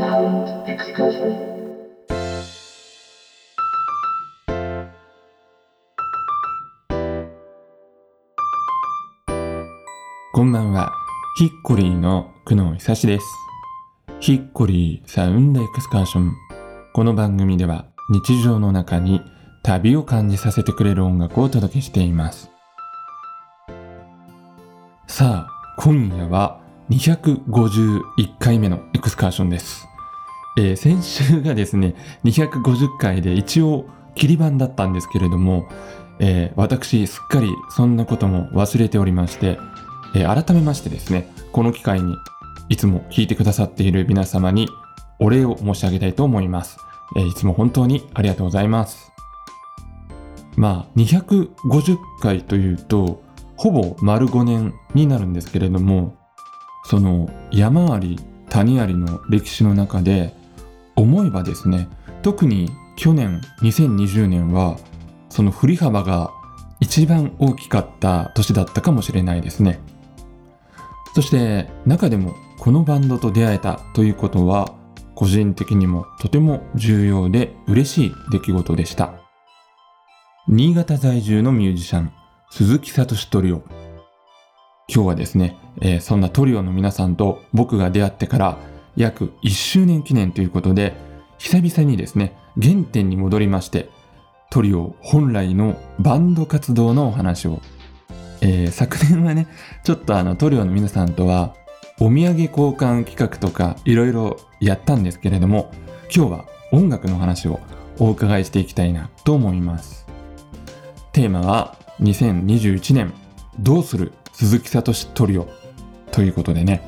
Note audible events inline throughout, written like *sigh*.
Sound excursion. こんばんは。ヒッコリーの久野久志です。ヒッコリーサウンドエクスカーション。この番組では日常の中に旅を感じさせてくれる音楽をお届けしています。さあ、今夜は251回目のエクスカーションです。えー先週がですね、250回で一応切り番だったんですけれども、えー私すっかりそんなことも忘れておりまして、えー改めましてですね、この機会にいつも聞いてくださっている皆様にお礼を申し上げたいと思います。えいつも本当にありがとうございます。まあ、250回というと、ほぼ丸5年になるんですけれども、その山あり谷ありの歴史の中で、思えばですね、特に去年2020年は、その振り幅が一番大きかった年だったかもしれないですね。そして中でもこのバンドと出会えたということは個人的にもとても重要で嬉しい出来事でした。新潟在住のミュージシャン鈴木聡トリオ。今日はですね、えーそんなトリオの皆さんと僕が出会ってから約1周年記念ということで久々にですね、原点に戻りましてトリオ本来のバンド活動のお話をえー昨年はね、ちょっとあのトリオの皆さんとはお土産交換企画とかいろいろやったんですけれども、今日は音楽の話をお伺いしていきたいなと思います。テーマは2021年どうする鈴木聡トリオということでね、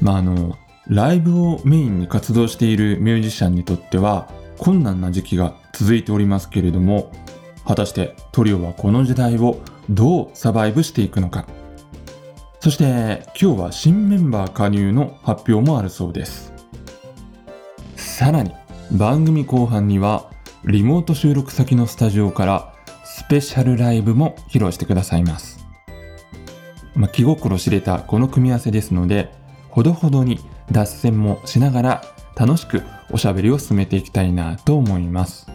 まああの、ライブをメインに活動しているミュージシャンにとっては困難な時期が続いておりますけれども、果たしてトリオはこの時代をどうサバイブしていくのか。そして今日は新メンバー加入の発表もあるそうです。さらに番組後半にはリモート収録先のスタジオからスペシャルライブも披露してくださいます、まあ、気心知れたこの組み合わせですのでほどほどに脱線もしながら楽しくおしゃべりを進めていきたいなと思います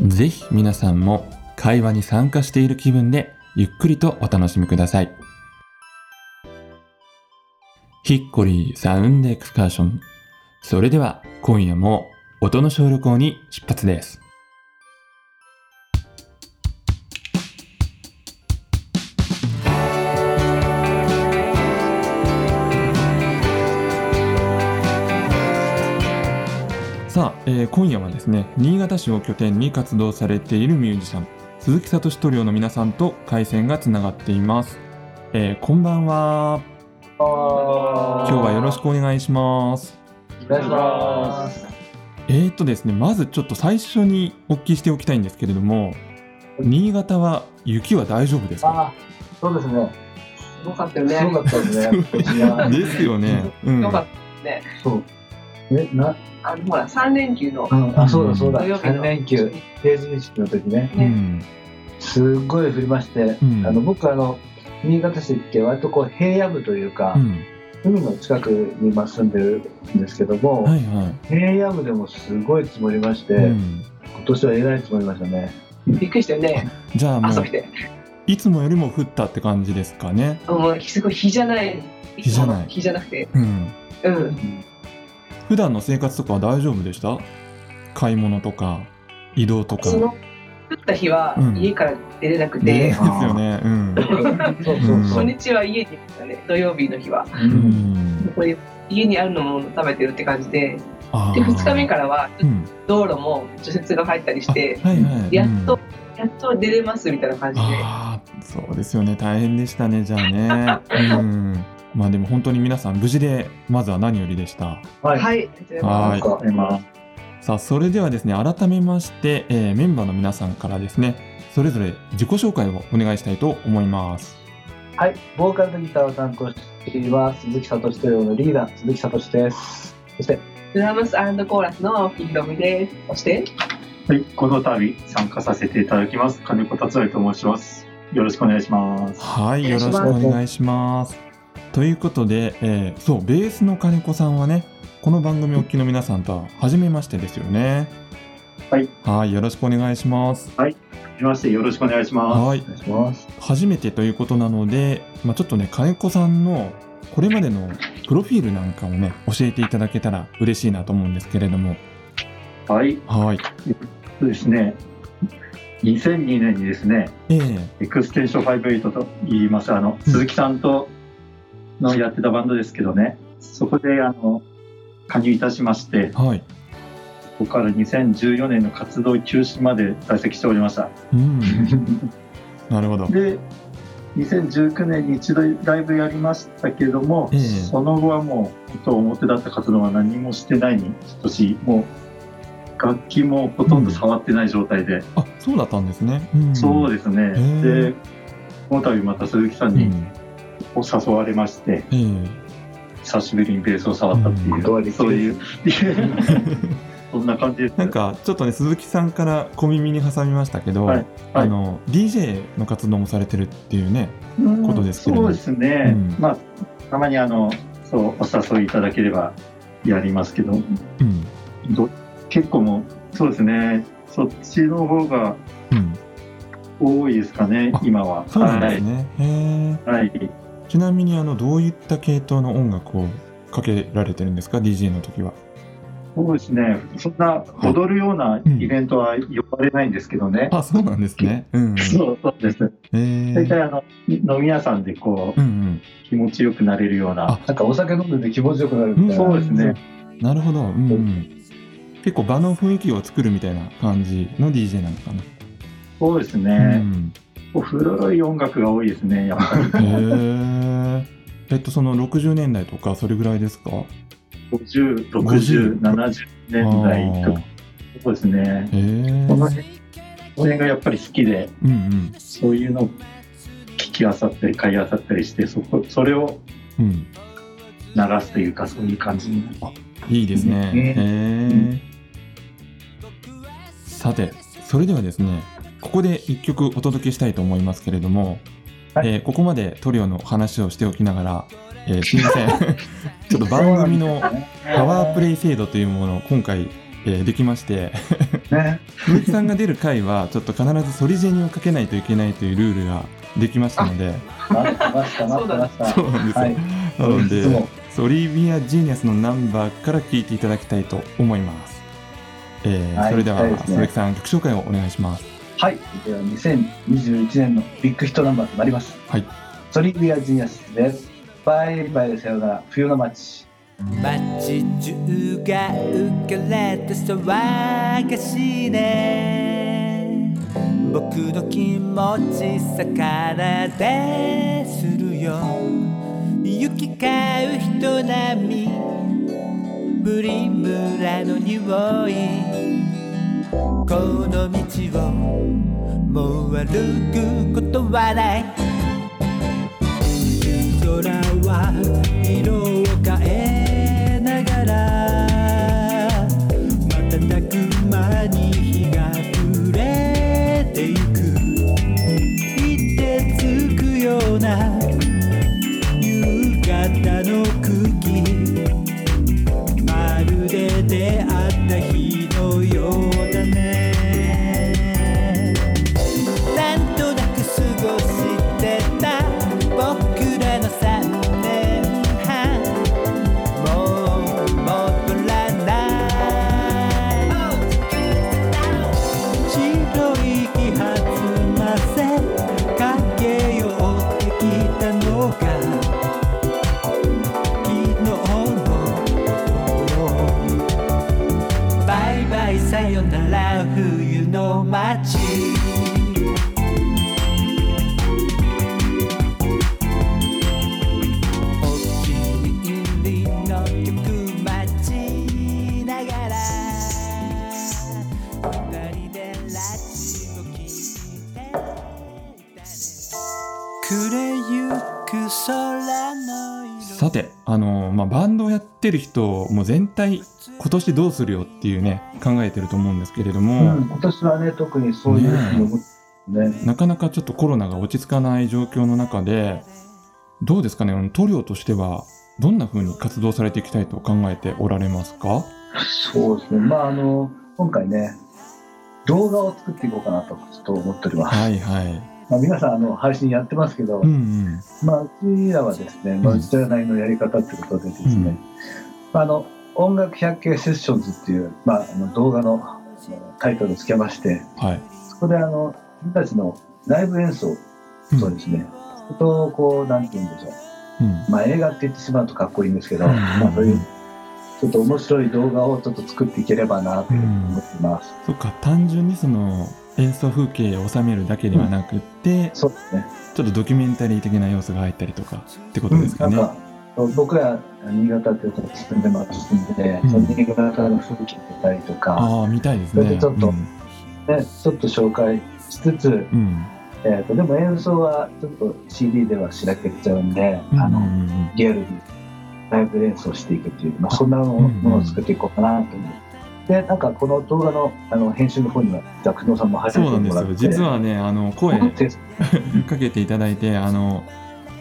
ぜひ皆さんも会話に参加している気分でゆっくりとお楽しみください。ヒッコリーサウンドエクスカーション。それでは今夜も音の小旅行に出発です。今夜はですね新潟市を拠点に活動されているミュージシャン鈴木聡トリオの皆さんと回線がつながっています、えーこんばんは今日はよろしくお願いしますお願いします。えーとですねまずちょっと最初にお聞きしておきたいんですけれども新潟は雪は大丈夫ですか？あ、そうですね。すごかったよすごね。かったですね。*laughs* ですよね、うん、よかったね。そう。え、な、あのほら三連休のうん、あ、そうだそうだ三連休、成人式の時ね。うんすっごい降りまして、うんあの、僕あの、新潟市って割とこう平野部というかう、ん海の近くに今住んでるんですけども、はいは平野部でもすごい積もりまして、い、うん、今年はえらい積もりましたね。びっくりしたよね。じゃあもう朝来て。いつもよりも降ったって感じですかね？もうすごい日じゃない。日じゃない日じゃなくて。うんうん。普段の生活とかは大丈夫でした？買い物とか移動とか。その降った日はうん。家から出れなくねでてす、よね。うん。そうそう。初日は家にいたね。土曜日の日は。ううん。んこれ家にあるのもの食べてるって感じで。で二日目からはうん。道路も除雪が入ったりして、あはいはい。やっとうんやっと出れますみたいな感じで。ああそうですよね。大変でしたねじゃあね。うんまあでも本当に皆さん無事でまずは何よりでしたはい。はい。はいさあそれではですね改めまして、えーメンバーの皆さんからですねそれぞれ自己紹介をお願いしたいと思いますはい、ボーカルとギターを担当しています鈴木聡トリオのリーダー鈴木聡です。そしてドラムスコーラスのひろみです。そして、はい、この度参加させていただきます金子達也と申します。よろしくお願いします。はい、よろしくお願いします。ということで、えーそう、ベースの金子さんはね、この番組お聞きの皆さんとは初めましてですよね。はい。はい、よろしくお願いします。はじめましてよろしくお願いしまはいお、願いします。初めてということなので、まあ、ちょっとね、金子さんのこれまでのプロフィールなんかをね、教えていただけたら嬉しいなと思うんですけれども。す。はい。はい。そうですね。2002年にですね、ええエクステンション58と言います、あの、うん鈴木さんとのやってたバンドですけどね、そこで、あの、加入いたしまして、はい。ここから2014年の活動休止まで在籍しておりました。うん。*laughs* なるほど。で、2019年に一度ライブやりましたけども、ええその後はもう、本当表だった活動は何もしてないに等しい、もう、楽器もほとんど触ってない状態で、あ、そうだったんですね。うん、でそうですね。へえで、この度また鈴木さんにうん。誘われまして、ええ久しぶりにベースを触ったっていう、うんそういう、*laughs* そんな感じです。なんかちょっとね鈴木さんから小耳に挟みましたけど、はいあの DJ の活動もされてるっていうね。うんことですけれどそうですね。うんまあ、たまにあの、そう、お誘いいただければやりますけど、うんど結構もう、そうですね。そっちの方がうん。多いですかねあ、今は。そうなんですね。へえ。はい。はい。ちなみにあのどういった系統の音楽をかけられてるんですか？DJ の時は。そうですね。そんな踊るようなイベントは呼ばれないんですけどね。あそうなんですね。うん、うん。*laughs* そうそうです。へえ。大体あの、飲み屋さんでこう、うんうん。気持ちよくなれるようなあ。なんかお酒飲んでて気持ちよくなるみたいな。そうですね。なるほど。うんうん。結構場の雰囲気を作るみたいな感じの DJ なのかな。そうですうね。ん。古い音楽が多いですね、やっぱり。へえ。えっとその60年代とかそれぐらいですか？50、60、70年代とか。そうですね。この辺がやっぱり好きで、うんうんそういうのを聞きあさったり、買いあさったりして、そこ、それをうん。流すというか、そういう感じになります。いいですね。うんへえ。さて、それではですね、ここで一曲お届けしたいと思いますけれども、はいえーここまでトリオの話をしておきながら、えーすいません。*laughs* ちょっと番組のパワープレイ制度というものを今回、えーできまして、ね。鈴木さんが出る回はちょっと必ずソリジェニをかけないといけないというルールができましたので、待ってました、待ってました。そうなんですよ。はい。なので、ソリビア・ジーニアスのナンバーから聴いていただきたいと思います。えーはいそれでは、ね鈴木さん、曲紹介をお願いします。はい。では、2021年のビッグヒットナンバーとなります。はい。ソリビア・ジニアスです。バイバイでさようなら、冬の街。街中が浮かれて騒がしいね僕の気持ち魚でするよ行き交う人並みプリムラの匂いこの道をもう歩くことはない。空は色を変えやってる人、もう全体、今年どうするよっていうね、考えてると思うんですけれどうも、ん、今年はね、特にそういうふうに思ってね。なかなかちょっとコロナが落ち着かない状況の中で、どうですかね、塗料としては、どんな風に活動されていきたいと考えておられますか？そうですね。まあ、あの、今回ね、動画を作っていこうかなと、ちょっと思っております。はいはい。まあ、皆さん、あの、配信やってますけど、うんうん。まあ、うちらはですね、まあ、うちらなりのやり方ってことでですね、うんまあ、あの、音楽百景セッションズっていう、まあ、あの動画のタイトルをつけまして、はい。そこであの、自分たちのライブ演奏、うんそうですね、そこと、こう、なんて言うんでしょう。うん。まあ、映画って言ってしまうとかっこいいんですけど、うんまあ、そういう、ちょっと面白い動画をちょっと作っていければなと思っています。そっか、単純にその演奏風景を収めるだけではなくって、そうですね。ちょっとドキュメンタリー的な要素が入ったりとかってことですかね。なんか僕ら新潟っていうとこ住んでますんで、うんその新潟の風景見たりとか、ああ、見たいですね。それでちょっとうんね、ちょっと紹介しつつ、うん。えー、とでも演奏はちょっと CD ではしらけちゃうんで、あのリアルにライブ演奏していくっていう、まあ、そんなものを作っていこうかなと思って。で、なんかこの動画のあの編集の方には、じゃあ、久野さんも入ってそうなんですよ。もらって。実はね、あの、声で *laughs* かけていただいて、あの、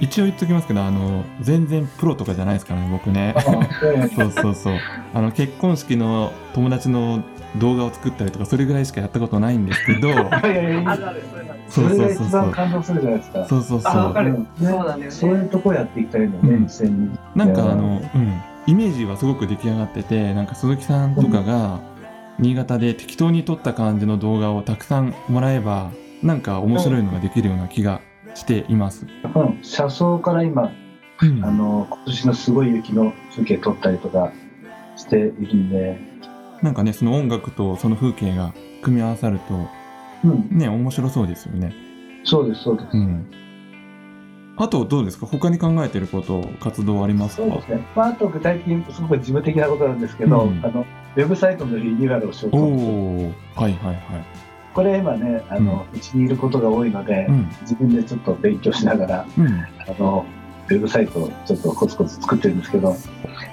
一応言っときますけど、あの、全然プロとかじゃないですからね、僕ねあ。*laughs* そうそうそう。あの、結婚式の友達の動画を作ったりとか、それぐらいしかやったことないんですけど、*laughs* そうそうそうそう。番感動するじゃないですか。そうそうそう。あわかるうんそうなんだよねそういうとこやっていきたいのね、うん2020なんかあの、うん、イメージはすごく出来上がってて、なんか鈴木さんとかが新潟で適当に撮った感じの動画をたくさんもらえば、なんか面白いのができるような気がしています。うん、車窓から今、うんあの今年のすごい雪の風景撮ったりとかしているんで、なんかね、その音楽とその風景が組み合わさると、うん、ね、面白そうですよね。そうです、そうです。うん。あとどうですか？他に考えてること、活動ありますか？そうですね。まあ、あと具体的にすごく事務的なことなんですけど、うんあのウェブサイトのリニューアルをしようとお思って、おはいはいはい。これ今ね、あのうちにいることが多いので、うん。自分でちょっと勉強しながら、うん。あのウェブサイトをちょっとコツコツ作ってるんですけど、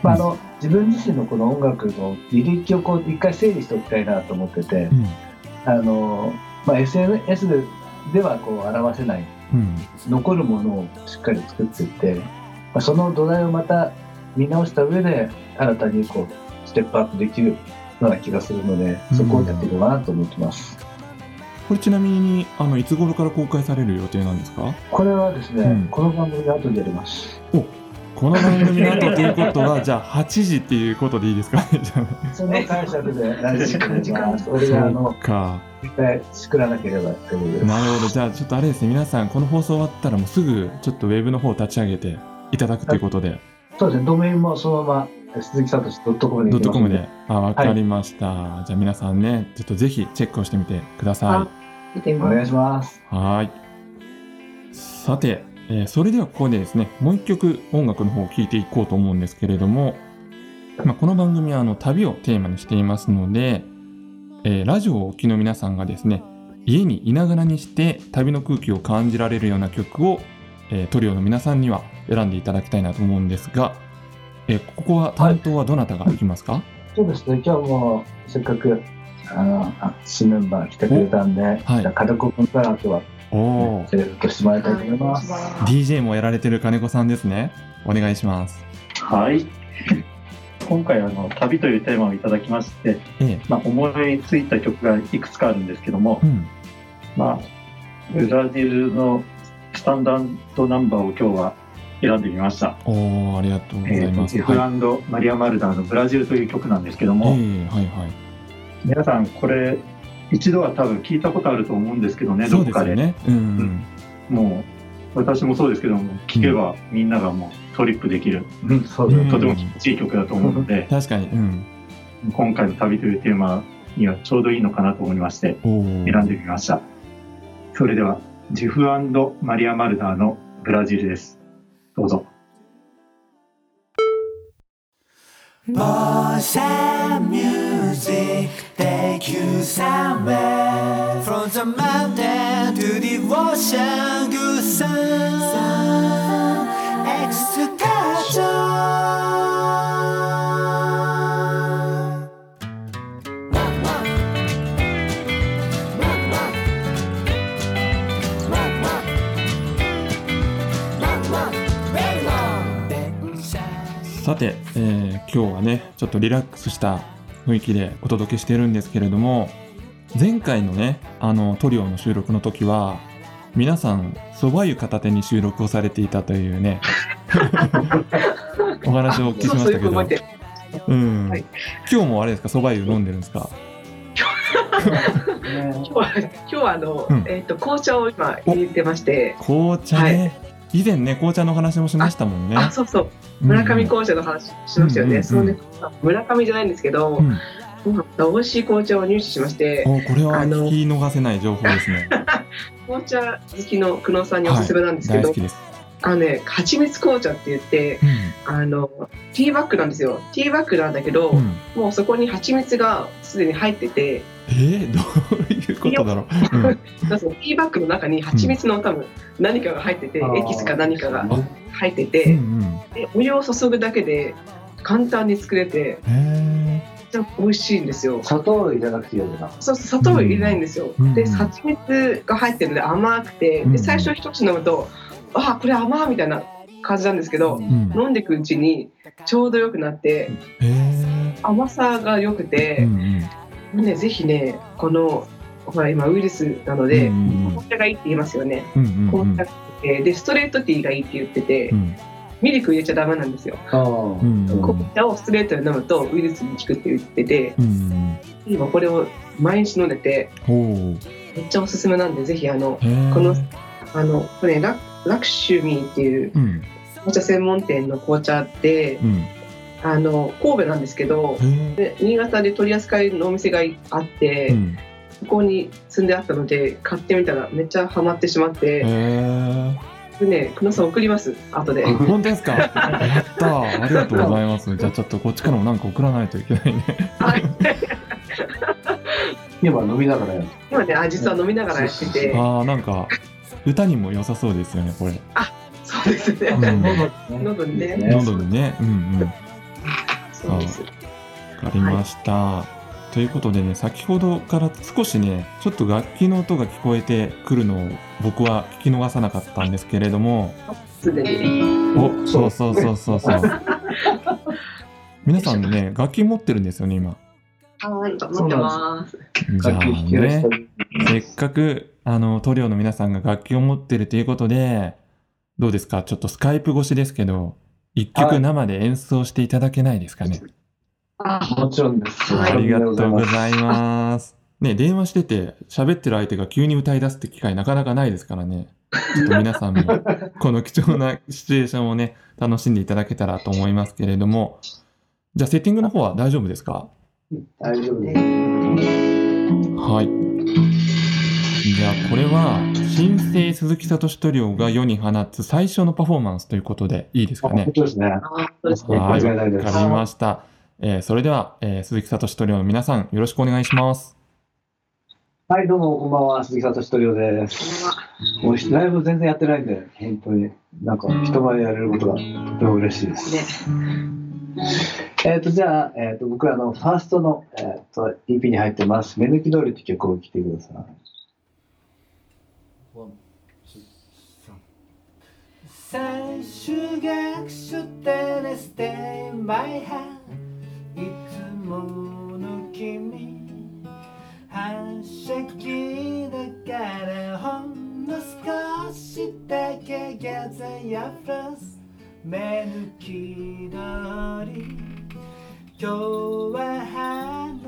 まあ、あの自分自身のこの音楽の履歴をこう一回整理しておきたいなと思ってて、うん。あのまあ、SNS ではこう表せないうん。残るものをしっかり作っていって、まあ、その土台をまた見直した上で新たにこうステップアップできるような気がするのでそこをやっていこうかなと思ってます。これちなみに、あの、いつ頃から公開される予定なんですか？これはですね、うん。この番組の後でやります。この番組の後ということは、*laughs* じゃあ8時っていうことでいいですか？ね *laughs* その解釈で何時間時間 *laughs* それがあのか。絶対作らなければというなるほど。じゃあちょっとあれですね、皆さん、この放送終わったらもうすぐちょっとウェブの方を立ち上げていただくということで、そうですね、ドメインもそのまま鈴木聡 .com でドットコムで。あ、わかりました。じゃあ皆さんね、ちょっとぜひチェックをしてみてくださ見てみます。お願いします。い。はーい。さて、えーそれではここでですね、もう一曲音楽の方を聴いていこうと思うんですけれども、まあ、この番組はあの旅をテーマにしていますので、えーラジオをお聞きの皆さんがですね、家にいながらにして旅の空気を感じられるような曲を、えートリオの皆さんには選んでいただきたいなと思うんですが、えーここは担当はどなたがいきますか、そうですね、今日もせっかくあのあ新メンバー来てくれたんで、はいじゃあ金子君から今日はおセレクトしてもらいたいと思います。DJ もやられてる金子さんですね。お願いします。はい。今回あの旅というテーマをいただきまして、ええまあ、思いついた曲がいくつかあるんですけどもう、ん。まあ、ブラジルのスタンダードナンバーを今日は選んでみました。おお、ありがとうございます。ジェフはい。マリア・マルダーのブラジルという曲なんですけどええも、はいはい。皆さんこれ一度は多分聞いたことあると思うんですけどね、どっかで。ですよね。うん。もう私もそうですけども、聞けばみんながもうトリップできる、うん、そうとても気持ちいい曲だと思うので、確かに。うん。今回の旅というテーマにはちょうどいいのかなと思いまして。選んでみました。それでは、ジェフマリア・マルダーのブラジルです。どうぞ。Bossa music music take you somewhere From the mountain to the ocean Good sun excursion さて、えー今日はねちょっとリラックスした雰囲気でお届けしてるんですけれども前回のねあのトリオの収録の時は皆さん蕎麦湯片手に収録をされていたというね *laughs* お話をお聞きしましたけど。そうん、はい。今日もあれですか？蕎麦湯飲んでるんですか？*laughs* 今日は今日はあの、うん。えっ、と紅茶を今入れてまして、紅茶ね、以前ね紅茶のお話もしましたもんね。あそうそう。村上紅茶の話しましたよね、うんうんうん。そのね。村上じゃないんですけど、うん。うん美味しい紅茶を入手しましておこれはあの聞き逃せない情報ですね。*laughs* 紅茶好きの久野さんにおすすめなんですけど、大好きです、あのね蜂蜜紅茶って言ってあのティーバッグなんですよ。ティーバッグなんだけど、うんうん。もうそこに蜂蜜がすでに入っててえー、どういうことだろう、*laughs* うん、ティーバッグの中に蜂蜜の多分何かが入ってて、うんエキスか何かがあ。入ってうて、ん。でお湯を注ぐだけで簡単に作れてちゃ美味しいんですよ。砂糖入れなくていいよな。そうそう砂糖を入れないんですよ。うん。で蜂蜜が入ってるので甘くて、うん。で最初一口飲むとあこれ甘みたいな感じなんですけど、ーうん。飲んでいくうちにちょうど良くなって甘さが良くうて、んうんねぜひねこのほら今ウイルスなので、紅茶がいいって言いますよね。紅茶でストレートティーがいいって言ってて、うん。ミルク入れちゃダメなんですよ。紅茶をストレートで飲むとウイルスに効くって言ってて今これを毎日飲んでてめっちゃおすすめなんでぜひあのこのあのこれララクシュミーっていううん。紅茶専門店の紅茶でうんあの神戸なんですけどで新潟で取り扱いのお店があって、うん。そこに積んであったので買ってみたらめっちゃハマってしまって、へー。でね久野さん送ります後で。本当ですか？やったー。ありがとうございます。じゃあちょっとこっちからもなんか送らないといけないね。はい。*laughs* 今飲みながらやる。今ねあ実は飲みながらやってて。あーなんか歌にも良さそうですよねこれ。そうですね、うん。喉にね。喉にね。うんうんそうです。わかりました、ということでね先ほどから少しねちょっと楽器の音が聞こえてくるのを僕は聞き逃さなかったんですけれども。すでにおそうそうそうそうそう。*laughs* 皆さんね楽器持ってるんですよね今。はい持ってます。じゃあねせっかくあのトリオの皆さんが楽器を持ってるということでどうですか？ちょっとスカイプ越しですけど一曲生で演奏していただけないですかね、あもちろんです。はいありがとうご。ざいます。ね、電話してて喋ってる相手が急に歌い出すって機会なかなかないですからね。ちょっと皆さんも *laughs* この貴重なシチュエーションをね、楽しんでいただけたらと思いますけれども。じゃあセッティングの方は大丈夫ですか？大丈夫です。はい。じゃあこれは新生鈴木聡トリオが世に放つ最初のパフォーマンスということでいいですかね本。当ですね。あそうですねはい、間違いないですわかりました。えーそれでは、えー鈴木聡トリオの皆さんよろしくお願いします。はい、どうも、こんばんは。鈴木聡トリオです。もうライブ全然やってないんで、本当に、なんか人前でやれることがとても嬉しいです。ねえっ、と、じゃあ、えっ、と、僕はあの、ファーストの、えっ、と、EP に入ってます。目抜き通りって曲を聴いてください。最終学習ってね Stay my hand いつもの君。反射気だからほんの少しだけ Gather your first 目抜き通り。今日は華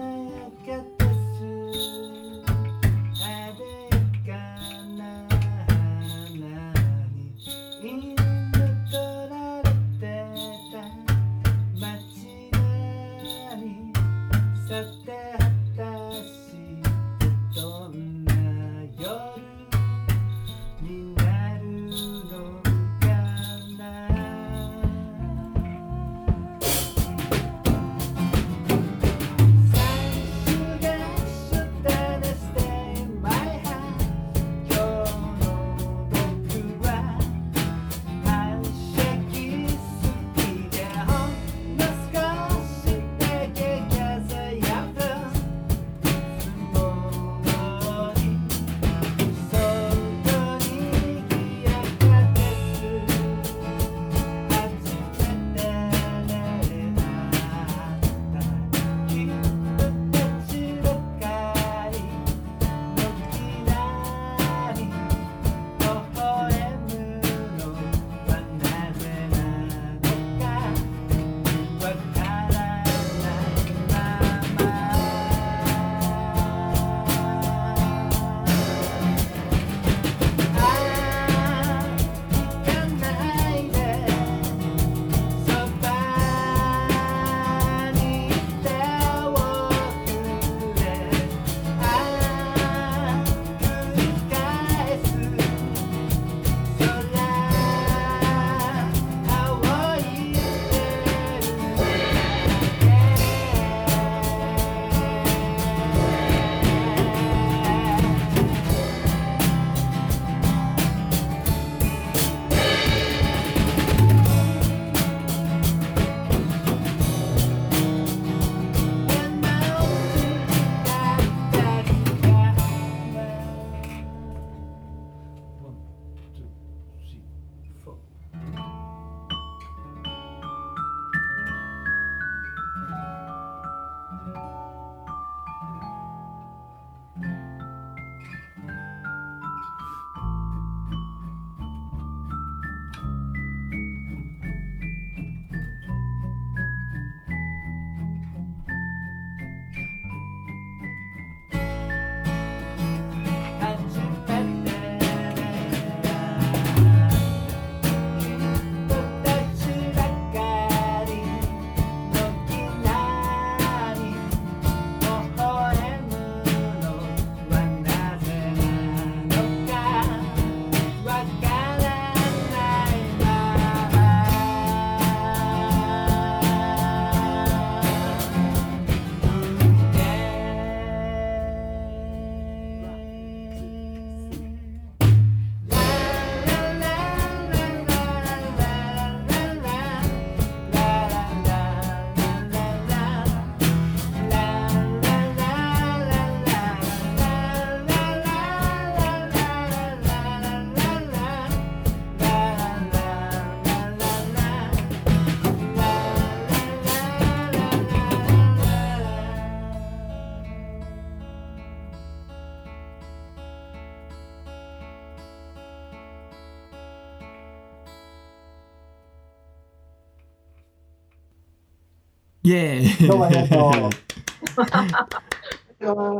イエーイどうもありがとう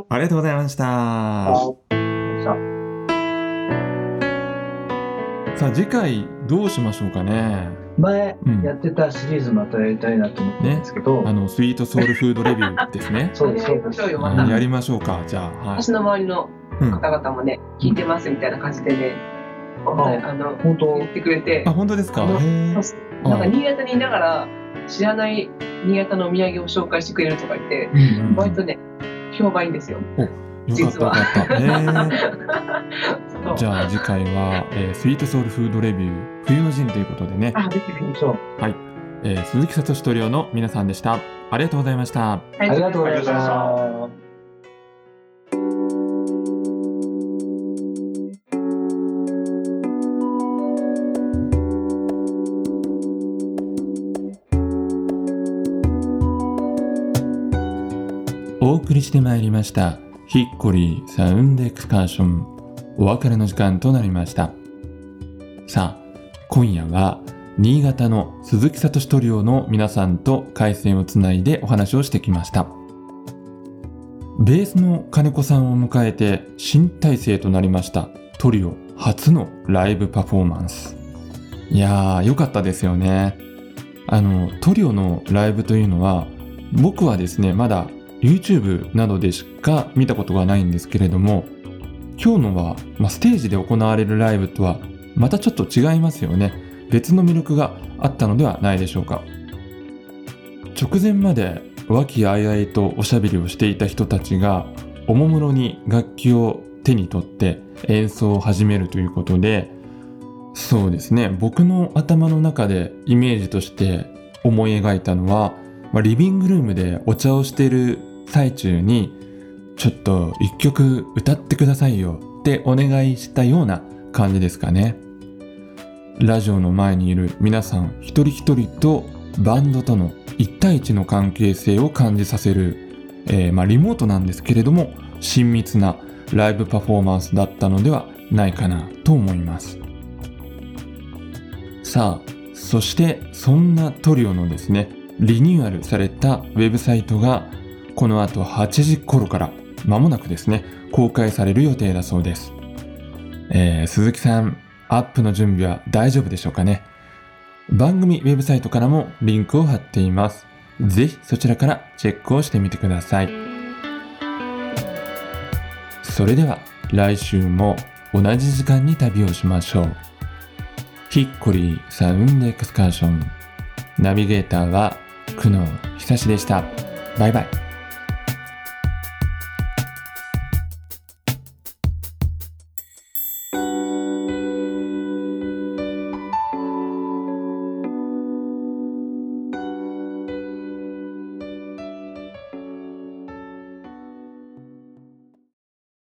ありがとうございました。さあ次回どうしましょうかね。前うんやってたシリーズまたやりたいなと思ってるんですけど、あのスイートソウルフードレビューですね。*laughs* そうです、そうです。やりましょうよまたあやりましょうか。じゃあ、はい私。の周りのうん、方々もね、聞いてますみたいな感じでね、ああの、本当？言ってくれてあ、、本当ですか？なんか新潟にいながら、知らない新潟のお土産を紹介してくれるとか言って、うんうんうん割とね、評判いいんですよ。よかったよかった。へー *laughs* そうじゃあ次回は、えースイートソウルフードレビュー冬の陣ということでね、あ、ぜひぜひ。そう。えー鈴木聡トリオの皆さんでした。ありがとうございました。あありがとうございました。送りしてまいりました。ヒッコリーサウンドエクスカーション。お別れの時間となりました。さあ今夜は新潟の鈴木聡トリオの皆さんと回線をつないでお話をしてきました。ベースの金子さんを迎えて新体制となりました。トリオ初のライブパフォーマンス。いやー良かったですよね。あのトリオのライブというのは僕はですねまだ YouTube などでしか見たことがないんですけれども今日のは、まあ、ステージで行われるライブとはまたちょっと違いますよね。別の魅力があったのではないでしょうか。直前まで和気あいあいとおしゃべりをしていた人たちがおもむろに楽器を手に取って演奏を始めるということでそうですね。僕の頭の中でイメージとして思い描いたのは、まあ、リビングルームでお茶をしている最中にちょっと一曲歌ってくださいよってお願いしたような感じですかね。ラジオの前にいる皆さん一人一人とバンドとの一対一の関係性を感じさせる、えーまあ、リモートなんですけれども親密なライブパフォーマンスだったのではないかなと思います。さあそしてそんなトリオのですねリニューアルされたウェブサイトがこの後8時頃から間もなくですね公開される予定だそうです、えー鈴木さんアップの準備は大丈夫でしょうかね。番組ウェブサイトからもリンクを貼っています。ぜひそちらからチェックをしてみてください。それでは来週も同じ時間に旅をしましょう。ヒッコリーサウンドエクスカーション。ナビゲーターは久野久志でした。バイバイ。